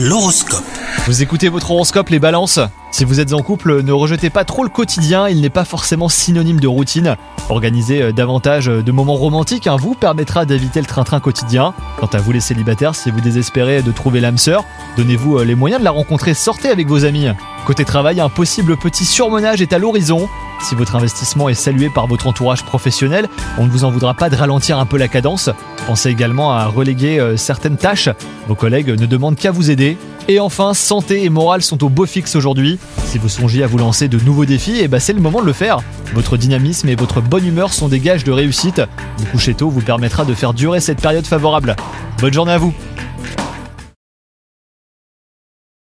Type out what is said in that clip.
L'horoscope. Vous écoutez votre horoscope les balances? Si vous êtes en couple, ne rejetez pas trop le quotidien, il n'est pas forcément synonyme de routine. Organiser euh, davantage de moments romantiques hein, vous permettra d'éviter le train-train quotidien. Quant à vous les célibataires, si vous désespérez de trouver l'âme sœur, donnez-vous euh, les moyens de la rencontrer, sortez avec vos amis. Côté travail, un possible petit surmenage est à l'horizon. Si votre investissement est salué par votre entourage professionnel, on ne vous en voudra pas de ralentir un peu la cadence. Pensez également à reléguer euh, certaines tâches. Vos collègues ne demandent qu'à vous aider. Et enfin, santé et morale sont au beau fixe aujourd'hui. Si vous songiez à vous lancer de nouveaux défis, eh ben c'est le moment de le faire. Votre dynamisme et votre bonne humeur sont des gages de réussite. Vous coucher tôt vous permettra de faire durer cette période favorable. Bonne journée à vous